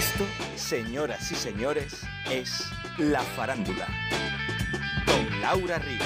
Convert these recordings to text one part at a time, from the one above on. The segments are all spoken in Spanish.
Esto, señoras y señores, es La Farándula. Con Laura Río.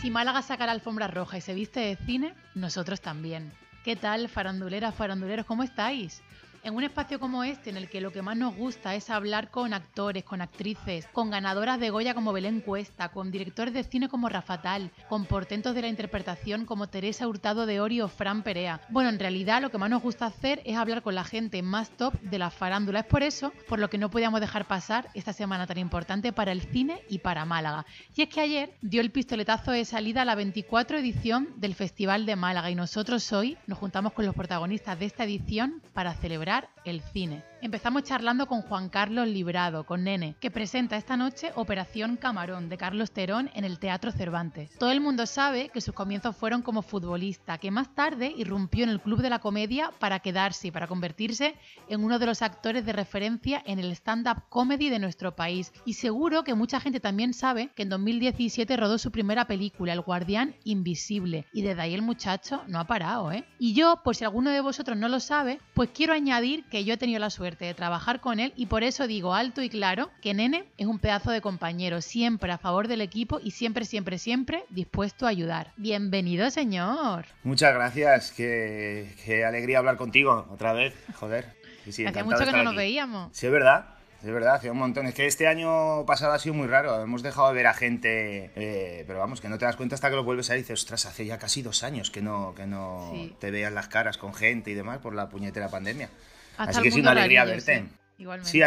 Si Málaga saca la alfombra roja y se viste de cine, nosotros también. ¿Qué tal, faranduleras, faranduleros? ¿Cómo estáis? En un espacio como este, en el que lo que más nos gusta es hablar con actores, con actrices, con ganadoras de Goya como Belén Cuesta, con directores de cine como Rafatal, con portentos de la interpretación como Teresa Hurtado de Ori o Fran Perea. Bueno, en realidad lo que más nos gusta hacer es hablar con la gente más top de la farándula. Es por eso por lo que no podíamos dejar pasar esta semana tan importante para el cine y para Málaga. Y es que ayer dio el pistoletazo de salida a la 24 edición del Festival de Málaga y nosotros hoy nos juntamos con los protagonistas de esta edición para celebrar el cine. Empezamos charlando con Juan Carlos Librado, con Nene, que presenta esta noche Operación Camarón de Carlos Terón en el Teatro Cervantes. Todo el mundo sabe que sus comienzos fueron como futbolista, que más tarde irrumpió en el Club de la Comedia para quedarse y para convertirse en uno de los actores de referencia en el stand-up comedy de nuestro país. Y seguro que mucha gente también sabe que en 2017 rodó su primera película, El Guardián Invisible, y desde ahí el muchacho no ha parado, ¿eh? Y yo, por si alguno de vosotros no lo sabe, pues quiero añadir que yo he tenido la suerte de trabajar con él y por eso digo alto y claro que Nene es un pedazo de compañero, siempre a favor del equipo y siempre, siempre, siempre dispuesto a ayudar. Bienvenido, señor. Muchas gracias, qué, alegría hablar contigo otra vez, joder. Sí, Hacía mucho que no nos veíamos. Sí, es verdad. Es verdad, hace un montón. Es que este año pasado ha sido muy raro. Hemos dejado de ver a gente, eh, pero vamos, que no te das cuenta hasta que lo vuelves a ver y dices, ostras, hace ya casi dos años que no, que no te veas las caras con gente y demás por la puñetera pandemia. Así que es una alegría verte. Igualmente. Sí, te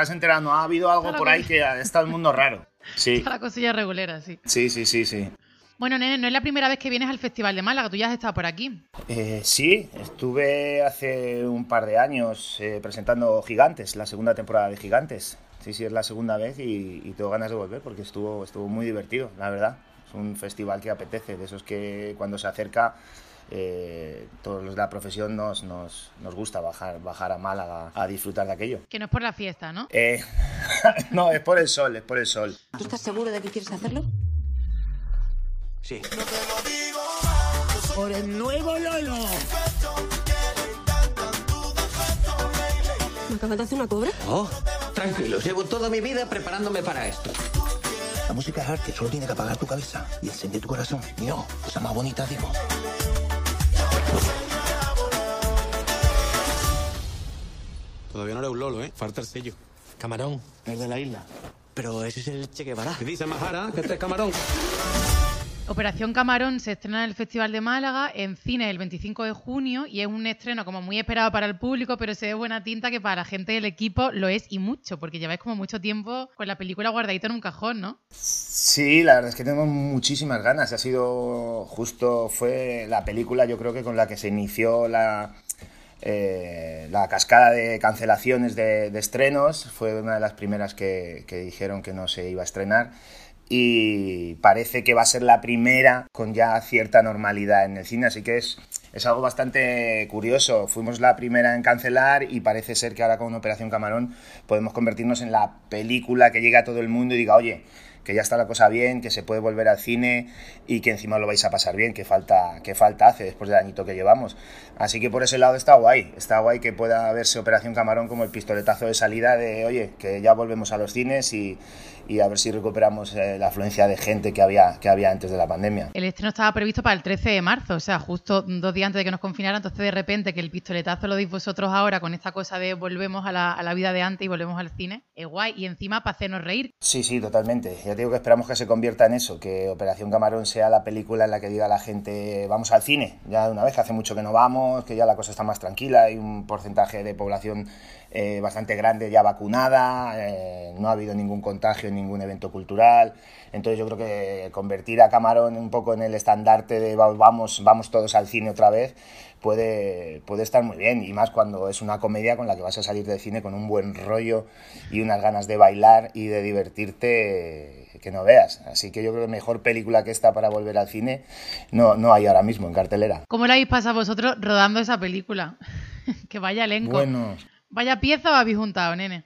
has enterado, ¿no? Ha habido algo por ahí que está el mundo raro. Sí. Está la cosilla regulera, sí. Sí, sí, sí, sí. Bueno, nene, no es la primera vez que vienes al Festival de Málaga, tú ya has estado por aquí. Eh, sí, estuve hace un par de años eh, presentando Gigantes, la segunda temporada de Gigantes. Sí, sí, es la segunda vez y, y, tengo ganas de volver porque estuvo, estuvo muy divertido, la verdad. Es un festival que apetece, de esos que cuando se acerca eh, todos los de la profesión nos, nos, nos, gusta bajar, bajar a Málaga a disfrutar de aquello. Que no es por la fiesta, ¿no? Eh, no, es por el sol, es por el sol. ¿Tú estás seguro de que quieres hacerlo? Sí. Por el nuevo Lolo. ¿Me acabas de hacer una cobra? Oh, tranquilos, llevo toda mi vida preparándome para esto. La música es arte, solo tiene que apagar tu cabeza y encender tu corazón. Mío, cosa más bonita, digo. Lolo, ¿eh? Falta el sello. Camarón, el de la isla. Pero ese es el Che Guevara. ¿Qué dice Majara? Que este es camarón. Operación Camarón se estrena en el Festival de Málaga en cine el 25 de junio y es un estreno como muy esperado para el público, pero se ve buena tinta que para la gente del equipo lo es y mucho, porque lleváis como mucho tiempo con la película guardadita en un cajón, ¿no? Sí, la verdad es que tenemos muchísimas ganas. Ha sido justo, fue la película yo creo que con la que se inició la, eh, la cascada de cancelaciones de, estrenos fue una de las primeras que, dijeron que no se iba a estrenar y parece que va a ser la primera con ya cierta normalidad en el cine, así que es, algo bastante curioso. Fuimos la primera en cancelar y parece ser que ahora con Operación Camarón podemos convertirnos en la película que llegue a todo el mundo y diga, oye, que ya está la cosa bien, que se puede volver al cine y que encima lo vais a pasar bien, que falta, que falta hace después del añito que llevamos. Así que por ese lado está guay, está guay que pueda verse Operación Camarón como el pistoletazo de salida de, oye, que ya volvemos a los cines y, y a ver si recuperamos eh, la afluencia de gente que había, que había antes de la pandemia. El estreno estaba previsto para el 13 de marzo, o sea, justo dos días antes de que nos confinaran, entonces de repente que el pistoletazo lo deis vosotros ahora con esta cosa de volvemos a la, a la vida de antes y volvemos al cine, es guay, y encima para hacernos reír. Sí, sí, totalmente. Ya digo que esperamos que se convierta en eso, que Operación Camarón sea la película en la que diga la gente vamos al cine, ya de una vez, hace mucho que no vamos, que ya la cosa está más tranquila, hay un porcentaje de población eh, bastante grande ya vacunada, eh, no ha habido ningún contagio en ningún evento cultural. Entonces yo creo que convertir a Camarón un poco en el estandarte de vamos, vamos todos al cine otra vez puede, puede estar muy bien. Y más cuando es una comedia con la que vas a salir del cine con un buen rollo y unas ganas de bailar y de divertirte que no veas. Así que yo creo que mejor película que esta para volver al cine no, no hay ahora mismo en cartelera. ¿Cómo la habéis pasado vosotros rodando esa película? que vaya elenco. Bueno, Vaya pieza o habéis juntado, nene.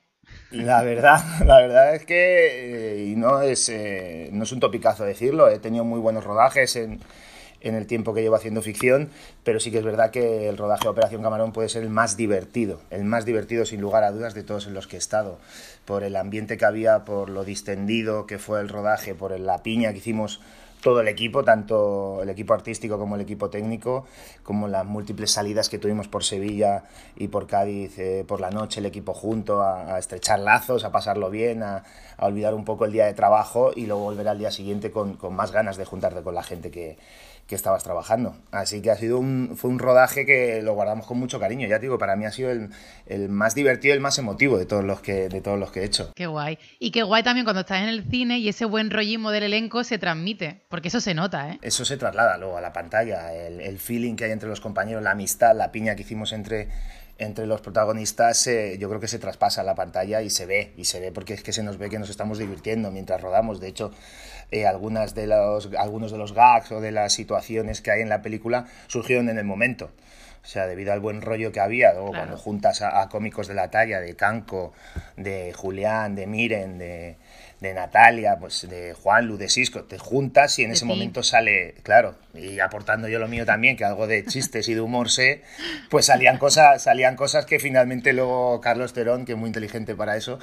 La verdad, la verdad es que, eh, y no es, eh, no es un topicazo decirlo, he tenido muy buenos rodajes en, en el tiempo que llevo haciendo ficción, pero sí que es verdad que el rodaje de Operación Camarón puede ser el más divertido, el más divertido sin lugar a dudas de todos en los que he estado, por el ambiente que había, por lo distendido que fue el rodaje, por la piña que hicimos todo el equipo, tanto el equipo artístico como el equipo técnico, como las múltiples salidas que tuvimos por Sevilla y por Cádiz eh, por la noche, el equipo junto, a, estrechar lazos, a pasarlo bien, a, olvidar un poco el día de trabajo y luego volver al día siguiente con, con más ganas de juntarte con la gente que, que estabas trabajando. Así que ha sido un, fue un rodaje que lo guardamos con mucho cariño. Ya digo, para mí ha sido el, el, más divertido, el más emotivo de todos, los que, de todos los que he hecho. Qué guay. Y qué guay también cuando estás en el cine y ese buen rollismo del elenco se transmite, porque eso se nota, ¿eh? Eso se traslada luego a la pantalla, el, el feeling que hay entre los compañeros, la amistad, la piña que hicimos entre entre los protagonistas eh, yo creo que se traspasa la pantalla y se ve, y se ve porque es que se nos ve que nos estamos divirtiendo mientras rodamos. De hecho, eh, algunas de los, algunos de los gags o de las situaciones que hay en la película surgieron en el momento. O sea, debido al buen rollo que había, cuando juntas a, cómicos de la talla, de Canco, de Julián, de Miren, de, de Natalia, pues de Juan Lu, de Cisco, te juntas y en ese momento sale, claro, y aportando yo lo mío también, que algo de chistes y de humor sé, pues salían cosas, salían cosas que finalmente luego Carlos Terón, que es muy inteligente para eso,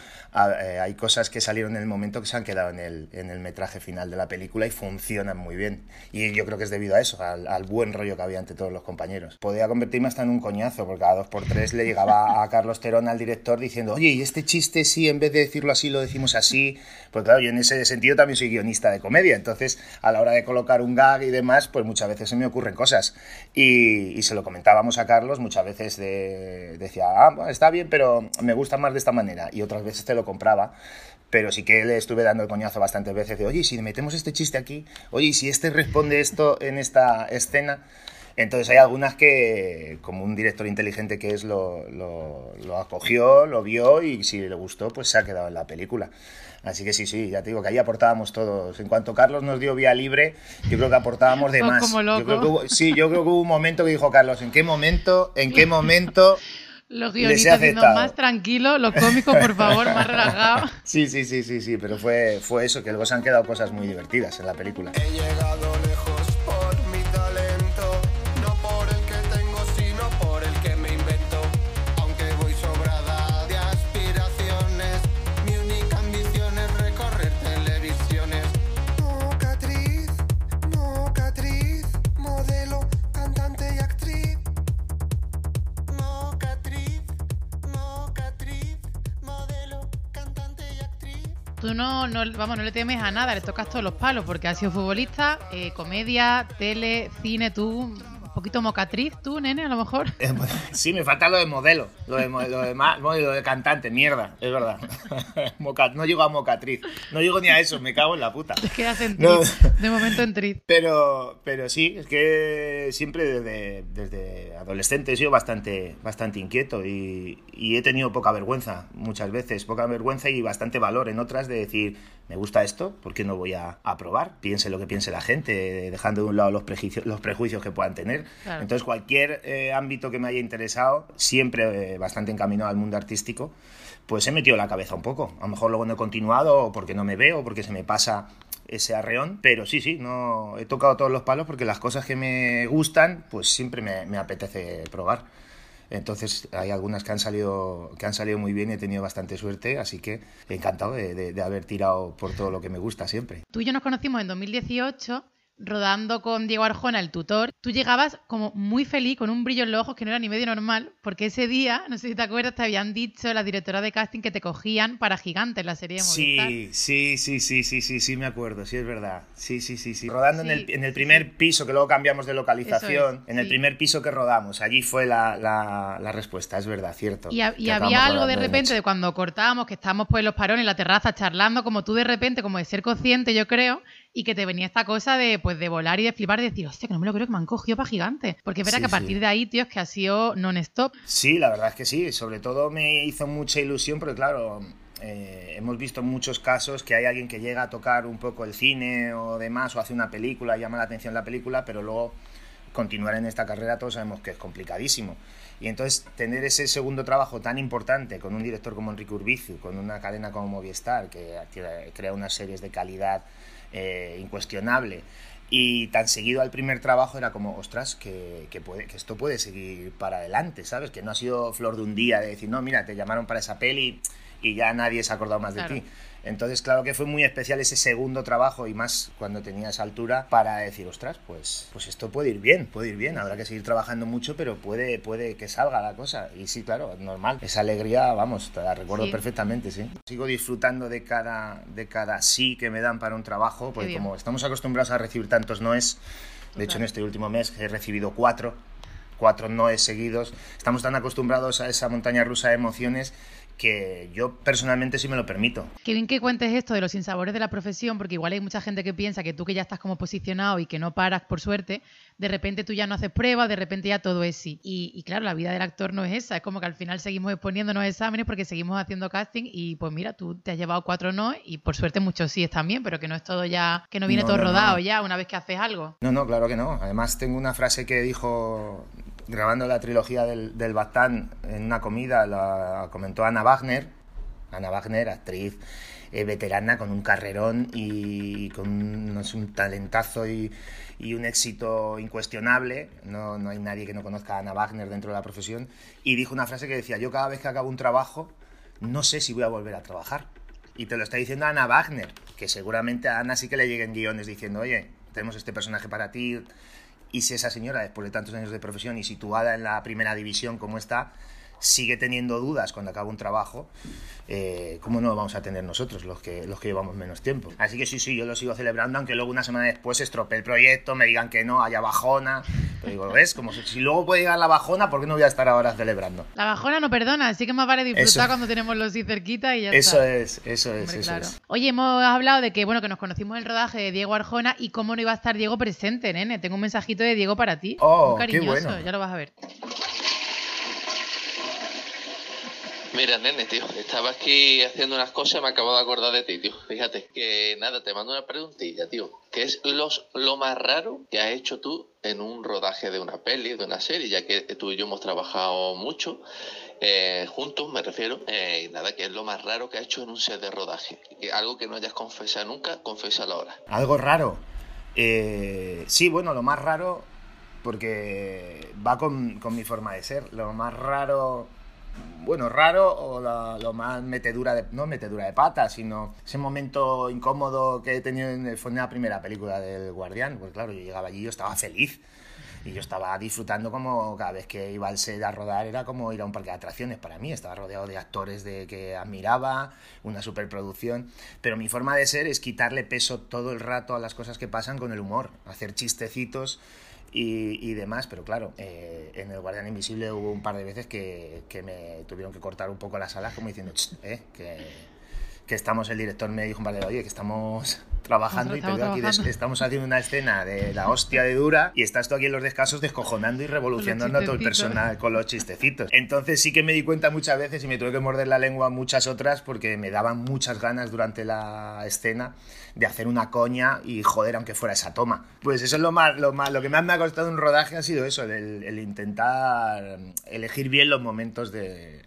eh, hay cosas que salieron en el momento que se han quedado en el, en el metraje final de la película y funcionan muy bien. Y yo creo que es debido a eso, al, al buen rollo que había entre todos los compañeros. Podía convertirme hasta en un coñazo, porque cada dos por tres le llegaba a Carlos Terón, al director, diciendo, oye, y este chiste sí, en vez de decirlo así, lo decimos así pues claro, yo en ese sentido también soy guionista de comedia, entonces a la hora de colocar un gag y demás, pues muchas veces se me ocurren cosas. Y, se lo comentábamos a Carlos, muchas veces decía, ah, está bien, pero me gusta más de esta manera. Y otras veces te lo compraba pero sí que le estuve dando el coñazo bastantes veces de, oye, si metemos este chiste aquí, oye, si este responde esto en esta escena, entonces hay algunas que, como un director inteligente que es, lo, lo, lo, acogió, lo vio y si le gustó, pues se ha quedado en la película. Así que sí, sí, ya te digo que ahí aportábamos todos. En cuanto Carlos nos dio vía libre, yo creo que aportábamos de más. sí, yo creo que hubo un momento que dijo Carlos, ¿en qué momento? ¿En qué momento? Los guionistas más tranquilos, los cómicos, por favor, más relajados. Sí, sí, sí, sí, sí, pero fue, fue eso, que luego se han quedado cosas muy divertidas en la película. He llegado lejos vamos, no le temes a nada, le tocas todos los palos, porque has sido futbolista, eh, comedia, tele, cine, tú poquito mocatriz tú, nene, a lo mejor. Eh, pues, sí, me falta lo de modelo, lo de, lo de, lo de cantante, mierda, es verdad. no llego a mocatriz, no llego ni a eso, me cago en la puta. Es que en de momento en triz. Pero, pero sí, es que siempre desde, desde adolescente he sido bastante, bastante inquieto y, y he tenido poca vergüenza muchas veces, poca vergüenza y bastante valor en otras de decir, me gusta esto, ¿por qué no voy a, a probar? Piense lo que piense la gente, dejando de un lado los prejuicios, los prejuicios que puedan tener. Entonces, cualquier eh, ámbito que me haya interesado, siempre eh, bastante encaminado al mundo artístico, pues he metido la cabeza un poco. A lo mejor luego no he continuado, porque no me veo, porque se me pasa ese arreón, pero sí, sí, no he tocado todos los palos porque las cosas que me gustan, pues siempre me, me apetece probar. Entonces hay algunas que han salido que han salido muy bien y he tenido bastante suerte, así que encantado de, de haber tirado por todo lo que me gusta siempre. Tú y yo nos conocimos en 2018 rodando con Diego Arjona, el tutor, tú llegabas como muy feliz, con un brillo en los ojos que no era ni medio normal, porque ese día, no sé si te acuerdas, te habían dicho la directora de casting que te cogían para Gigantes, la serie de Movistar. Sí, sí, sí, sí, sí, sí, sí, me acuerdo, sí, es verdad. Sí, sí, sí, sí. Rodando En, el, en, el, primer piso, que luego cambiamos de localización, en el primer piso que rodamos, allí fue la, la, respuesta, es verdad, cierto. Y, había algo de repente de, cuando cortábamos, que estábamos pues en los parones, en la terraza, charlando, como tú de repente, como de ser consciente, yo creo, y que te venía esta cosa de, pues, de volar y de flipar, de decir, hostia, que no me lo creo que me han cogido para gigante. Porque es verdad que a partir de ahí, tío, es que ha sido non-stop. Sí, la verdad es que sí. Sobre todo me hizo mucha ilusión, porque claro, eh, hemos visto muchos casos que hay alguien que llega a tocar un poco el cine o demás, o hace una película, llama la atención la película, pero luego continuar en esta carrera todos sabemos que es complicadísimo. Y entonces tener ese segundo trabajo tan importante con un director como Enrique Urbizu, con una cadena como Movistar, que crea unas series de calidad eh, incuestionable Y tan seguido al primer trabajo era como, ostras, que, que, esto puede seguir para adelante, ¿sabes? Que no ha sido flor de un día de decir, no, mira, te llamaron para esa peli y ya nadie se ha acordado más Claro. de ti. Entonces, claro que fue muy especial ese segundo trabajo y más cuando tenía esa altura para decir, ostras, pues, pues esto puede ir bien, puede ir bien, habrá que seguir trabajando mucho, pero puede, puede que salga la cosa. Y sí, claro, normal. Esa alegría, vamos, te la recuerdo Sí. perfectamente, sí. Sigo disfrutando de cada, de cada sí que me dan para un trabajo, porque como estamos acostumbrados a recibir tantos noes, de hecho en este último mes he recibido cuatro, cuatro noes seguidos, estamos tan acostumbrados a esa montaña rusa de emociones que yo personalmente sí me lo permito. Qué bien que cuentes esto de los sinsabores de la profesión, porque igual hay mucha gente que piensa que tú que ya estás como posicionado y que no paras por suerte, de repente tú ya no haces pruebas, de repente ya todo es sí. Y, y claro, la vida del actor no es esa, es como que al final seguimos exponiéndonos a exámenes porque seguimos haciendo casting y pues mira, tú te has llevado cuatro no y por suerte muchos sí también, pero que no es todo ya, que no viene No, todo no, no. rodado ya una vez que haces algo. No, no, claro que no. Además tengo una frase que dijo grabando la trilogía del, del en una comida, la comentó Ana Wagner. Ana Wagner, actriz eh, veterana con un carrerón y con un, no sé, un talentazo y, y un éxito incuestionable. No, no hay nadie que no conozca a Ana Wagner dentro de la profesión. Y dijo una frase que decía, yo cada vez que acabo un trabajo, no sé si voy a volver a trabajar. Y te lo está diciendo Ana Wagner, que seguramente a Ana sí que le lleguen guiones diciendo, oye, tenemos este personaje para ti. Y si esa señora, después de tantos años de profesión y situada en la primera división como está, sigue teniendo dudas cuando acaba un trabajo, eh, ¿cómo no lo vamos a tener nosotros, los que, los que llevamos menos tiempo? Así que sí, sí, yo lo sigo celebrando, aunque luego una semana después estropee el proyecto, me digan que no, haya bajona. Pero digo, ¿ves? Como si, si luego puede llegar la bajona, ¿por qué no voy a estar ahora celebrando? La bajona no perdona, así que más vale disfrutar Eso. cuando tenemos los sí cerquita y ya Eso está. es, eso es, eso claro. es. Oye, hemos hablado de que bueno que nos conocimos en el rodaje de Diego Arjona y cómo no iba a estar Diego presente, nene. Tengo un mensajito de Diego para ti. Oh, Muy qué cariñoso, bueno. ya lo vas a ver. Mira, nene, tío, estaba aquí haciendo unas cosas y me acabo de acordar de ti, tío. Fíjate, que nada, te mando una preguntilla, tío. ¿Qué es lo más raro que has hecho tú en un rodaje de una peli, de una serie? Ya que tú y yo hemos trabajado mucho eh, juntos, me refiero. Eh, nada, ¿qué es lo más raro que has hecho en un set de rodaje? Algo que no hayas confesado nunca, confiésalo ahora. Algo raro. Eh, sí, bueno, lo más raro, porque va con, con mi forma de ser. Lo más raro, bueno, raro o la- lo más metedura de, no metedura de pata, sino ese momento incómodo que he tenido en, fue en la primera película del Guardián. Pues claro, yo llegaba allí y yo estaba feliz. Y yo estaba disfrutando como cada vez que iba al set a rodar era como ir a un parque de atracciones para mí. Estaba rodeado de actores de que admiraba, una superproducción. Pero mi forma de ser es quitarle peso todo el rato a las cosas que pasan con el humor, hacer chistecitos y, y demás. Pero claro, eh, en El Guardián Invisible hubo un par de veces que, que me tuvieron que cortar un poco las alas como diciendo, "Ch, eh, que, que estamos, el director me dijo un par de oye, que estamos trabajando y te veo aquí, des- estamos haciendo una escena de la hostia de dura y estás tú aquí en los descansos descojonando y revolucionando a todo el personal con los chistecitos. Entonces sí que me di cuenta muchas veces y me tuve que morder la lengua muchas otras porque me daban muchas ganas durante la escena de hacer una coña y joder aunque fuera esa toma. Pues eso es lo más, lo más, lo que más me ha costado un rodaje ha sido eso, el, el intentar elegir bien los momentos de,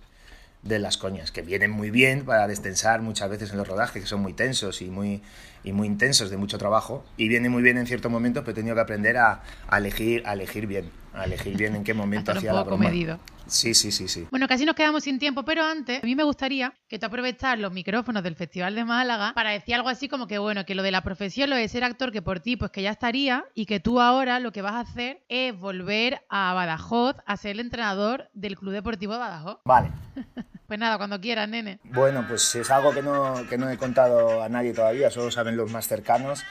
de las coñas, que vienen muy bien para destensar muchas veces en los rodajes, que son muy tensos y muy, y muy intensos de mucho trabajo, y viene muy bien en ciertos momentos, pero he tenido que aprender a, a elegir, a elegir bien, a elegir bien en qué momento hacía la broma. medido. Sí, sí, sí, sí. Bueno, casi nos quedamos sin tiempo, pero antes, a mí me gustaría que tú aprovechar los micrófonos del Festival de Málaga para decir algo así como que, bueno, que lo de la profesión, lo de ser actor, que por ti, pues que ya estaría, y que tú ahora lo que vas a hacer es volver a Badajoz a ser el entrenador del Club Deportivo de Badajoz. Vale. Pues nada, cuando quieras, nene. Bueno, pues es algo que no, que no he contado a nadie todavía, solo saben los más cercanos,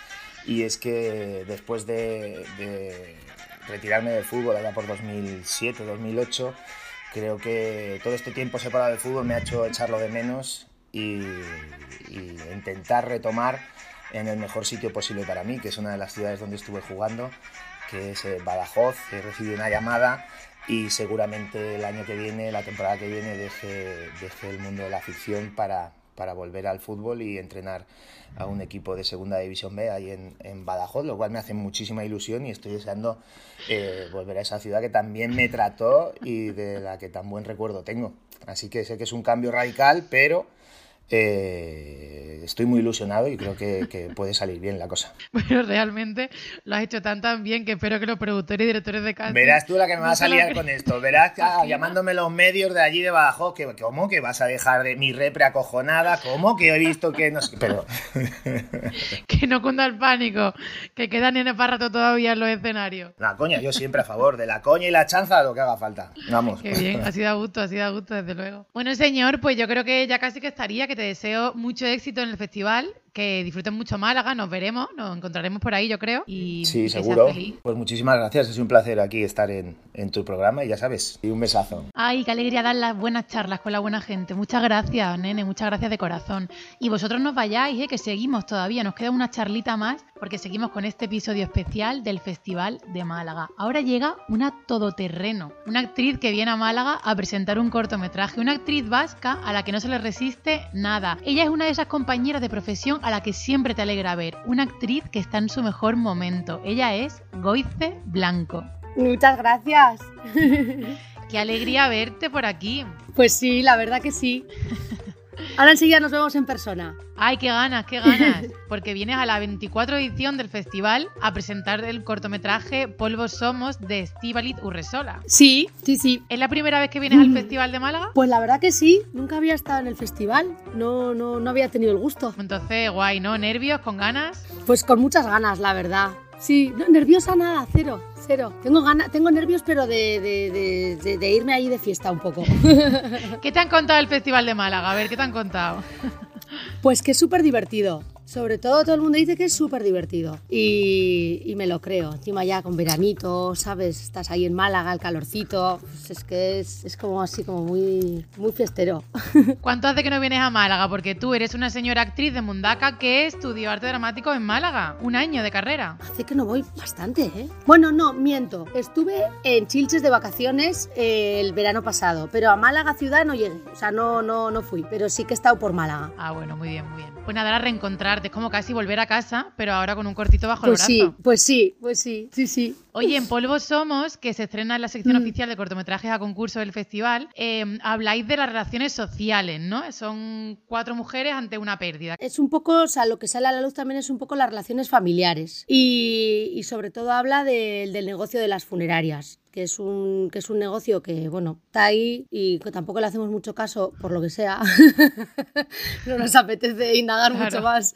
y es que después de, de retirarme del fútbol allá por 2007, 2008, creo que todo este tiempo separado del fútbol me ha hecho echarlo de menos y, y intentar retomar en el mejor sitio posible para mí, que es una de las ciudades donde estuve jugando, que es eh, Badajoz. He recibido una llamada y seguramente el año que viene, la temporada que viene, deje, deje el mundo de la ficción para, para volver al fútbol y entrenar a un equipo de Segunda División B ahí en, en Badajoz, lo cual me hace muchísima ilusión y estoy deseando eh, volver a esa ciudad que también me trató y de la que tan buen recuerdo tengo. Así que sé que es un cambio radical, pero eh, estoy muy ilusionado y creo que, que puede salir bien la cosa. Pero realmente lo has hecho tan tan bien que espero que los productores y directores de casting... Verás tú la que me no va a cre- con esto. Verás ah, llamándome los medios de allí de Badajoz, que ¿cómo que vas a dejar de mi repre acojonada? ¿Cómo que he visto que no sé? Pero Que no cunda el pánico, que quedan en el rato todavía en los escenarios. la coña, yo siempre a favor de la coña y la chanza, lo que haga falta. Vamos. Qué bien, ha sido a gusto, ha sido a gusto, desde luego. Bueno, señor, pues yo creo que ya casi que estaría, que te deseo mucho éxito en el festival, que disfruten mucho Málaga, nos veremos, nos encontraremos por ahí, yo creo. Y Sí, seguro. feliz. Pues muchísimas gracias. Es un placer aquí estar en, en tu programa y ya sabes. Y un besazo. Ay, qué alegría dar las buenas charlas con la buena gente. Muchas gracias, nene, muchas gracias de corazón. Y vosotros no vayáis, eh, que seguimos todavía, nos queda una charlita más, porque seguimos con este episodio especial del Festival de Málaga. Ahora llega una todoterreno, una actriz que viene a Málaga a presentar un cortometraje, una actriz vasca a la que no se le resiste nada. Ella es una de esas compañeras de profesión a la que siempre te alegra ver, una actriz que está en su mejor momento. Ella es Goice Blanco. Muchas gracias. Qué alegría verte por aquí. Pues sí, la verdad que sí. Ahora enseguida nos vemos en persona. Ay, qué ganas, qué ganas. Porque vienes a la 24 edición del festival a presentar el cortometraje Polvos Somos de Estíbaliz Urresola. Sí, sí, sí. ¿Es la primera vez que vienes al Festival de Málaga? Pues la verdad que sí, nunca había estado en el festival, no, no, no había tenido el gusto. Entonces, guay, ¿no? ¿Nervios? ¿Con ganas? Pues con muchas ganas, la verdad. Sí, no, nerviosa nada, cero, cero. Tengo ganas, tengo nervios, pero de, de- de- de- de irme ahí de fiesta un poco. ¿Qué te han contado del Festival de Málaga? A ver, ¿qué te han contado? Pues que es súper divertido. Sobre todo todo el mundo dice que es súper divertido. Y, y me lo creo. Encima ya con veranito, ¿sabes? Estás ahí en Málaga, el calorcito. Pues es que es, es como así, como muy, muy fiestero. ¿Cuánto hace que no vienes a Málaga? Porque tú eres una señora actriz de Mundaca que estudió arte dramático en Málaga. Un año de carrera. Hace que no voy bastante, ¿eh? Bueno, no, miento. Estuve en Chilches de vacaciones eh, el verano pasado, pero a Málaga ciudad no llegué. O sea, no, no, no fui, pero sí que he estado por Málaga. Ah, bueno, muy bien, muy bien. Pues nada, ahora Es como casi volver a casa, pero ahora con un cortito bajo Pues el sí, brazo. pues sí, pues sí, sí, sí. Oye, en Polvo Somos, que se estrena en la sección Mm. oficial de cortometrajes a concurso del festival, eh, habláis de las relaciones sociales, ¿no? Son cuatro mujeres ante una pérdida. Es un poco, o sea, lo que sale a la luz también es un poco las relaciones familiares. Y, y sobre todo habla del- del negocio de las funerarias. Que es, un, que es un negocio que, bueno, está ahí y que tampoco le hacemos mucho caso por lo que sea. no nos apetece indagar Claro. mucho más.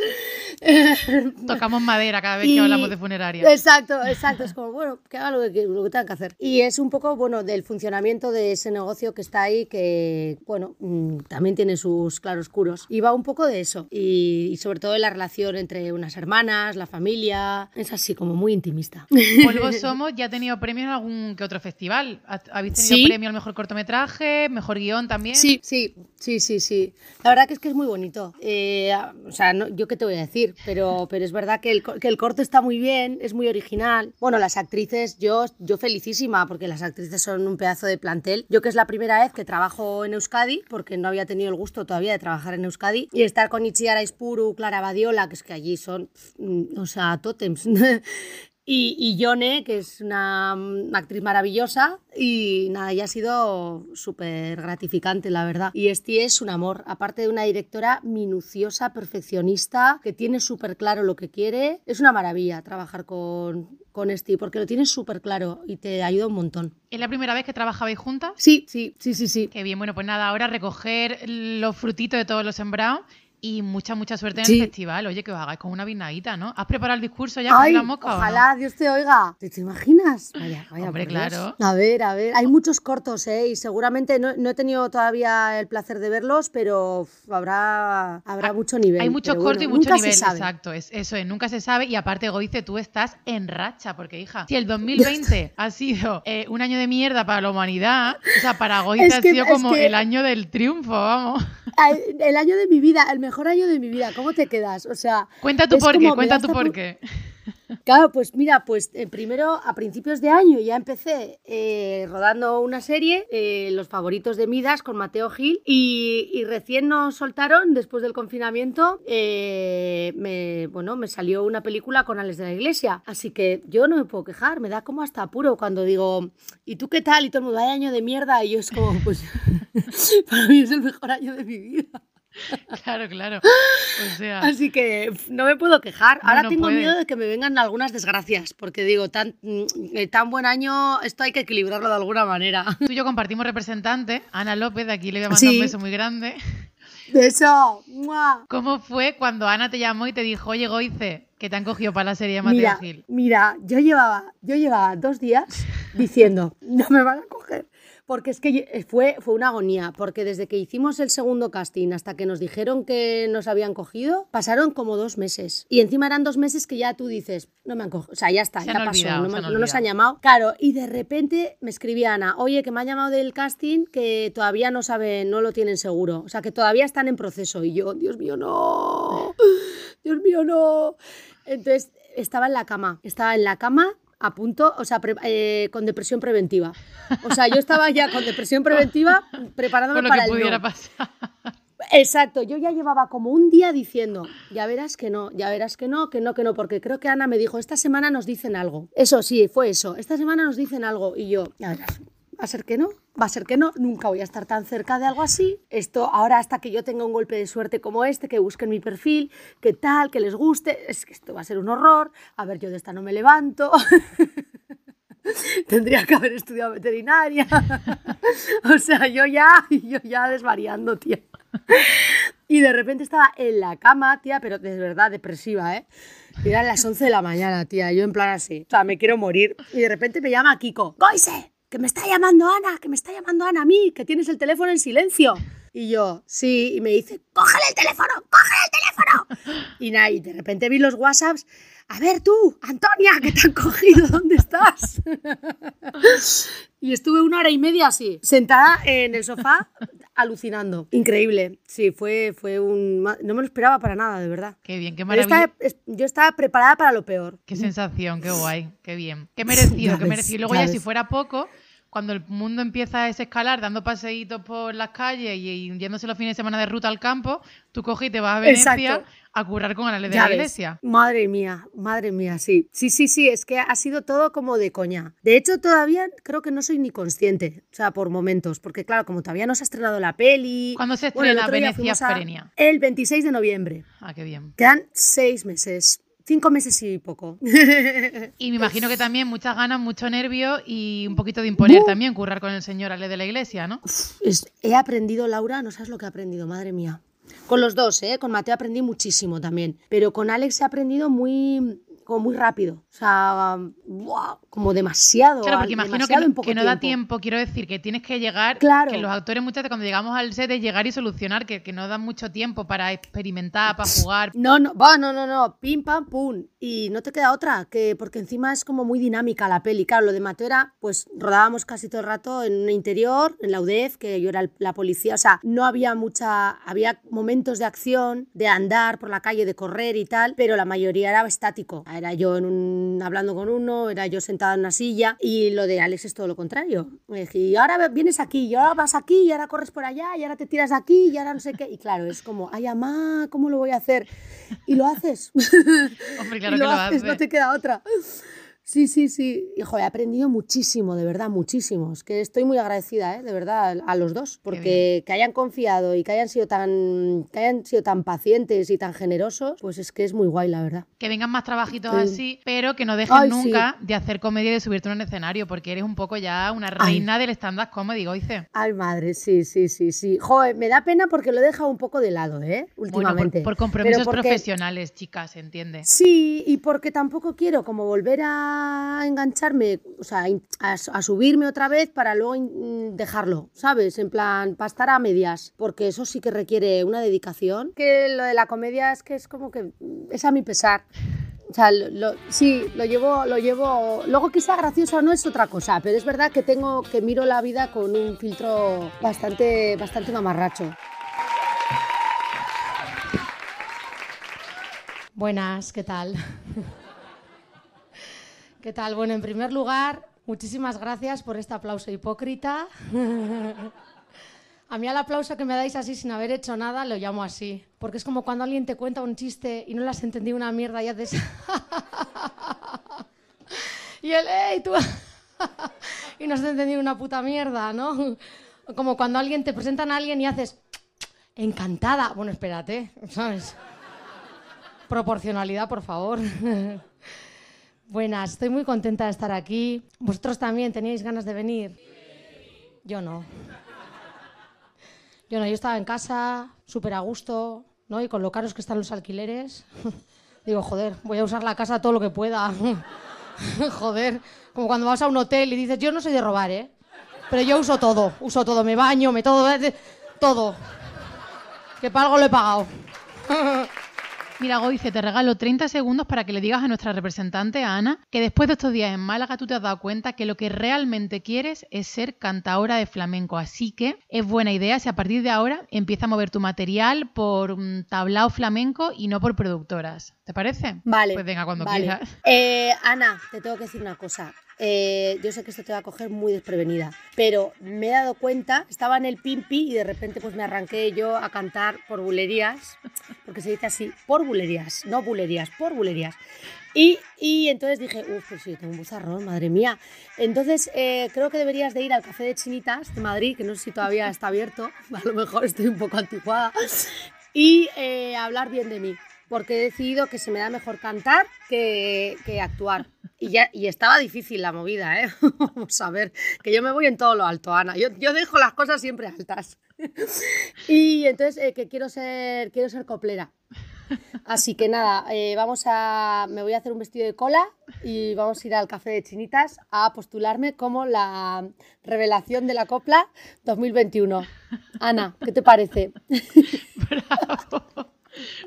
Tocamos madera cada vez Y- que hablamos de funeraria. Exacto, exacto. Es como, bueno, que haga lo que, lo que tenga que hacer. Y es un poco, bueno, del funcionamiento de ese negocio que está ahí, que, bueno, mm, también tiene sus claroscuros. Y va un poco de eso. Y, y sobre todo de la relación entre unas hermanas, la familia. Es así, como muy intimista. Polvo Somos ya ha tenido premios en algún que otro festival. ¿Ha- ¿Habéis tenido Sí. premio al mejor cortometraje, mejor guion también? Sí, sí, sí, sí, sí. La verdad que es que es muy bonito. Eh, o sea, no- yo qué te voy a decir, pero, pero es verdad que el, que el corto está muy bien, es muy original. Bueno, las actrices, yo, yo felicísima, porque las actrices son un pedazo de plantel. Yo que es la primera vez que trabajo en Euskadi, porque no había tenido el gusto todavía de trabajar en Euskadi, y estar con Itziara Ispuru, Clara Badiola, que es que allí son, mm, o sea, tótems. Y, y Yone, que es una mm, actriz maravillosa, y nada, ya ha sido súper gratificante, la verdad. Y Esti es un amor, aparte de una directora minuciosa, perfeccionista, que tiene súper claro lo que quiere. Es una maravilla trabajar con, con Esti, porque lo tienes súper claro y te ayuda un montón. ¿Es la primera vez que trabajabais juntas? Sí, sí, sí, sí, sí. Qué bien, bueno, pues nada, ahora recoger los frutitos de todos los sembrados y mucha, mucha suerte en Sí. el festival. Oye, que os hagáis con una vinadita, ¿no? ¿Has preparado el discurso ya con la mosca o no? ojalá Dios te oiga. ¿Te, te imaginas? Vaya, vaya, Hombre, claro. A ver, a ver. Hay muchos cortos, ¿eh? Y seguramente no, no he tenido todavía el placer de verlos, pero habrá, habrá mucho nivel. Hay muchos cortos y mucho nunca se nivel, sabe. exacto. Es, eso es, nunca se sabe. Y aparte, Goice, tú estás en racha, porque hija, si el 2020 ha sido eh, un año de mierda para la humanidad, o sea, para Goice Es ha que- sido es como que- el año del triunfo, vamos. El año de mi vida, el mejor año de mi vida. ¿Cómo te quedas? O sea. Cuenta tú es por qué, como me cuenta tú hasta por. Claro, pues mira, pues eh, primero a principios de año ya empecé eh, rodando una serie, eh, Los favoritos de Midas, con Mateo Gil, y, y recién nos soltaron, después del confinamiento, eh, me, bueno, me salió una película con Alex de la Iglesia. Así que yo no me puedo quejar, me da como hasta apuro cuando digo, ¿y tú qué tal? Y todo el mundo, vaya año de mierda, y yo es como, pues, para mí es el mejor año de mi vida. Claro, claro. O sea, Así que no me puedo quejar. No, Ahora no tengo miedo de que me vengan algunas desgracias, porque digo, tan, mm, eh, tan buen año, esto hay que equilibrarlo de alguna manera. tú y yo compartimos representante, Ana López, de aquí le voy a mandar Sí. un beso muy grande. De eso, ¡mua! ¿Cómo fue cuando Ana te llamó y te dijo, oye, Goice, que te han cogido para la serie de Mateo Mira, Gil? mira, yo llevaba, yo llevaba dos días diciendo, no me van a coger. Porque es que eh, fue, fue una agonía, porque desde que hicimos el segundo casting hasta que nos dijeron que nos habían cogido, pasaron como dos meses. Y encima eran dos meses que ya tú dices, no me han cogido, o sea, ya está, Se ya pasó, olvidado, no, me- no nos han llamado. Claro, y de repente me escribía Ana, oye, que me han llamado del casting, que todavía no saben, no lo tienen seguro, o sea, que todavía están en proceso. Y yo, Dios mío, no, Dios mío, no. Entonces estaba en la cama, estaba en la cama a punto, o sea, pre- eh, con depresión preventiva. O sea, yo estaba ya con depresión preventiva preparándome lo para que el pudiera no. pasar. Exacto, yo ya llevaba como un día diciendo, ya verás que no, ya verás que no, que no, que no, porque creo que Ana me dijo, esta semana nos dicen algo. Eso sí, fue eso, esta semana nos dicen algo y yo, ya verás, va a ser que no, va a ser que no, nunca voy a estar tan cerca de algo así. Esto ahora hasta que yo tenga un golpe de suerte como este, que busquen mi perfil, que tal, que les guste, es que esto va a ser un horror, a ver, yo de esta no me levanto. Tendría que haber estudiado veterinaria. o sea, yo ya, yo ya desvariando, tía. Y de repente estaba en la cama, tía, pero de verdad depresiva, ¿eh? Y eran las 11 de la mañana, tía, yo en plan así. O sea, me quiero morir. Y de repente me llama Kiko. ¡Goise! Que me está llamando Ana, que me está llamando Ana a mí, que tienes el teléfono en silencio. Y yo, sí, y me dice, cógele el teléfono, cógele el teléfono. Y nada, y de repente vi los WhatsApps. A ver tú, Antonia, que te han cogido, ¿dónde estás? Y estuve una hora y media así, sentada en el sofá, alucinando. Increíble. Sí, fue, fue un... No me lo esperaba para nada, de verdad. Qué bien, qué maravilla. estaba- es- yo estaba preparada para lo peor. Qué sensación, qué guay, qué bien. Qué merecido, qué merecido. Y luego ya ya si fuera poco, cuando el mundo empieza a desescalar, dando paseitos por las calles y, yéndose los fines de semana de ruta al campo, tú coges y te vas a Venecia Exacto. a curar con Anales de Ya la ves. iglesia. Madre mía, madre mía, sí. Sí, sí, sí, es que ha sido todo como de coña. De hecho, todavía creo que no soy ni consciente, o sea, por momentos, porque claro, como todavía no se ha estrenado la peli... ¿Cuándo se estrena Venecia? El 26 de noviembre. Ah, qué bien. Quedan seis meses, cinco meses y poco. Y me imagino que también muchas ganas, mucho nervio y un poquito de imponer también, currar con el señor Ale de la iglesia, ¿no? He aprendido, Laura, no sabes lo que he aprendido, madre mía. Con los dos, ¿eh? Con Mateo aprendí muchísimo también, pero con Alex he aprendido muy, como muy rápido. O sea, como demasiado. Claro, porque imagino que no, en poco que no da tiempo, quiero decir, que tienes que llegar, Claro. que los actores muchas veces cuando llegamos al set es llegar y solucionar, que, que no dan mucho tiempo para experimentar, para jugar. No, no, va, no, no, no, pim, pam, pum. Y no te queda otra, que porque encima es como muy dinámica la peli. Claro, lo de Mateo era, pues rodábamos casi todo el rato en un interior, en la UDEF, que yo era la policía. O sea, no había mucha, había momentos de acción, de andar por la calle, de correr y tal, pero la mayoría era estático. Era yo en un, hablando con uno, era yo sentada en una silla. Y lo de Alex es todo lo contrario. Y ahora vienes aquí, y ahora vas aquí, y ahora corres por allá, y ahora te tiras de aquí, y ahora no sé qué. Y claro, es como, ay, mamá, ¿cómo lo voy a hacer? Y lo haces. Hombre, claro y que lo lo haces, hace. no te queda otra. Sí, sí, sí. Hijo, he aprendido muchísimo, de verdad, muchísimo. Es que estoy muy agradecida, ¿eh? de verdad, a los dos, porque que hayan confiado y que hayan sido tan, que hayan sido tan pacientes y tan generosos, pues es que es muy guay, la verdad. Que vengan más trabajitos Sí. así, pero que no dejes Ay, nunca de hacer comedia y de subirte a un escenario, porque eres un poco ya una reina del stand-up comedy, Goice. Ay, madre, sí, sí, sí, sí. Joder, me da pena porque lo he dejado un poco de lado, ¿eh? Bueno, Últimamente. por, por compromisos porque- profesionales, chicas, ¿se entiende? Sí, y porque tampoco quiero como volver a engancharme, o sea, a, subirme otra vez para luego in- dejarlo, ¿sabes? En plan, para estar a medias, porque eso sí que requiere una dedicación. Que lo de la comedia es que es como que mm, es a mi pesar. O sea, lo- sí, lo llevo, lo llevo. Luego que sea gracioso no es otra cosa, pero es verdad que tengo que miro la vida con un filtro bastante, bastante mamarracho. Buenas, ¿qué tal? ¿Qué tal? Bueno, en primer lugar, muchísimas gracias por este aplauso hipócrita. A mí al aplauso que me dais así sin haber hecho nada lo llamo así, porque es como cuando alguien te cuenta un chiste y no le has entendido una mierda y haces... y él, ¡ey, tú! y no has entendido una puta mierda, ¿no? Como cuando alguien te presentan a alguien y haces... Encantada. Bueno, espérate, ¿sabes? Proporcionalidad, por favor. Buenas, estoy muy contenta de estar aquí. ¿Vosotros también teníais ganas de venir? Yo no. Yo no, yo estaba en casa, súper a gusto, ¿no? Y con lo caros que están los alquileres. Digo, joder, voy a usar la casa todo lo que pueda. joder, como cuando vas a un hotel y dices, yo no soy de robar, ¿eh? Pero yo uso todo, uso todo, me baño, me todo, todo. Que para algo lo he pagado. Mira, Goice, te regalo 30 segundos para que le digas a nuestra representante, a Ana, que después de estos días en Málaga tú te has dado cuenta que lo que realmente quieres es ser cantadora de flamenco. Así que es buena idea si a partir de ahora empieza a mover tu material por mm, tablao flamenco y no por productoras. ¿Te parece? Vale. Pues venga, cuando vale. quieras. Eh, Ana, te tengo que decir una cosa. Eh, yo sé que esto te va a coger muy desprevenida, pero me he dado cuenta, estaba en el pimpi y de repente pues me arranqué yo a cantar por bulerías, porque se dice así, por bulerías, no bulerías, por bulerías. Y, y entonces dije, uff, pues sí, tengo un bozarrón, madre mía. Entonces eh, creo que deberías de ir al Café de Chinitas de Madrid, que no sé si todavía está abierto, a lo mejor estoy un poco anticuada, y eh, hablar bien de mí, porque he decidido que se me da mejor cantar que, actuar. Y, ya, y estaba difícil la movida, ¿eh? Vamos a ver, que yo me voy en todo lo alto, Ana. Yo, yo dejo las cosas siempre altas. y entonces eh, que quiero ser, quiero ser coplera. Así que nada, eh, vamos a, me voy a hacer un vestido de cola y vamos a ir al café de Chinitas a postularme como la revelación de la copla 2021. Ana, ¿qué te parece?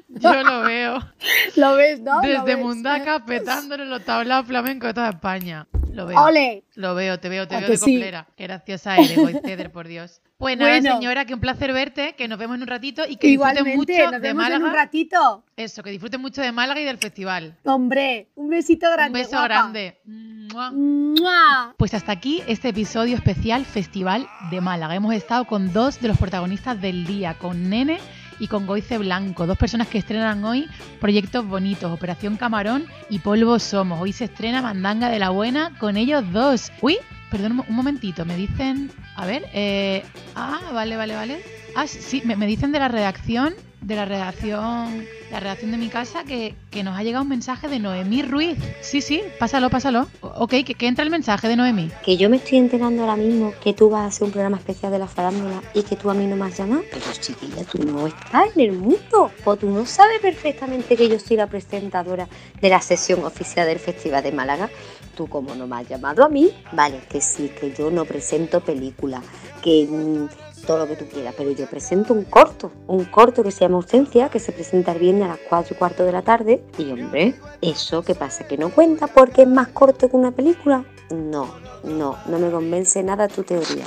Yo lo veo. ¿Lo ves, no? ¿Lo Desde? Mundaca petándole los tablaos flamencos de toda España. Lo veo. ¡Ole! Lo veo, te veo, te ¿A veo que de sí? Qué graciosa eres, Goiceder, por Dios. Pues nada, Bueno. señora, que un placer verte, que nos vemos en un ratito y que disfruten Igualmente, mucho nos de vemos Málaga. en un ratito. Eso, que disfruten mucho de Málaga y del festival. Hombre, un besito grande. un beso guapa. grande. Mua. ¡Mua! Pues hasta aquí este episodio especial Festival de Málaga. Hemos estado con dos de los protagonistas del día, con Nene y con Goice Blanco, dos personas que estrenan hoy proyectos bonitos, Operación Camarón y Polvo Somos. Hoy se estrena Mandanga de la Buena con ellos dos. Uy, perdón un mo- un momentito, me dicen, a ver, eh, ah, vale, vale, vale. Ah, sí, me, me dicen de la redacción, de la redacción, la redacción de mi casa, que, que nos ha llegado un mensaje de Noemí Ruiz. Sí, sí, pásalo, pásalo. Ok, que, que entra el mensaje de Noemí. Que yo me estoy enterando ahora mismo que tú vas a hacer un programa especial de la farándula y que tú a mí no me has llamado. Pero chiquilla, tú no estás en el mundo. O tú no sabes perfectamente que yo soy la presentadora de la sesión oficial del Festival de Málaga. Tú como no me has llamado a mí, vale, que sí, que yo no presento películas, que mm, todo lo que tú quieras, pero yo presento un corto, un corto que se llama Ausencia, que se presenta el viernes a las 4 y cuarto de la tarde. Y hombre, eso que pasa que no cuenta porque es más corto que una película. No, no, no me convence nada tu teoría.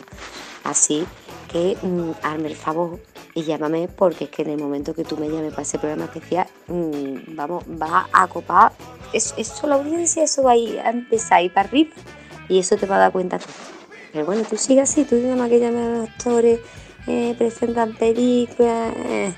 Así que mm, hazme el favor y llámame porque es que en el momento que tú me llames para ese programa especial, mm, vamos, va a copar. Es- Eso, la audiencia, eso va a empezar a ir para arriba y eso te va a dar cuenta tú. Pero bueno, tú sigas así, tú nada más que llames a los actores, eh, presentan películas, eh.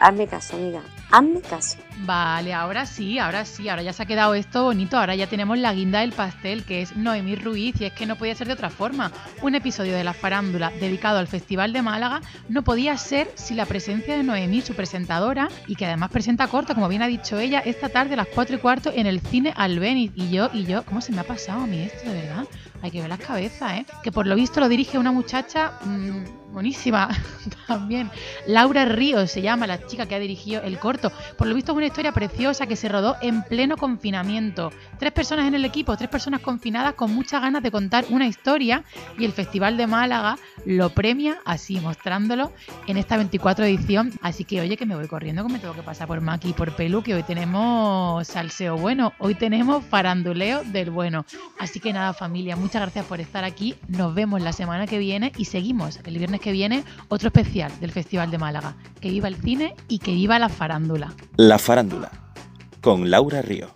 Hazme caso, amiga, hazme caso. Vale, ahora sí, ahora sí, ahora ya se ha quedado esto bonito, ahora ya tenemos la guinda del pastel, que es Noemí Ruiz, y es que no podía ser de otra forma. Un episodio de la farándula dedicado al Festival de Málaga no podía ser sin la presencia de Noemí, su presentadora, y que además presenta corto, como bien ha dicho ella, esta tarde a las 4 y cuarto en el cine Albeniz. Y yo, y yo, ¿cómo se me ha pasado a mí esto, de verdad? Hay que ver las cabezas, ¿eh? Que por lo visto lo dirige una muchacha mm, buenísima también. Laura Ríos se llama la chica que ha dirigido el corto. Por lo visto es una historia preciosa que se rodó en pleno confinamiento. Tres personas en el equipo, tres personas confinadas con muchas ganas de contar una historia y el Festival de Málaga lo premia así, mostrándolo en esta 24 edición. Así que oye que me voy corriendo que me tengo que pasar por Maki y por Pelu, que hoy tenemos salseo bueno, hoy tenemos faranduleo del bueno. Así que nada familia, muchas gracias por estar aquí. Nos vemos la semana que viene y seguimos el viernes que viene otro especial del Festival de Málaga. Que viva el cine y que viva la farándula. La farándula con Laura Río.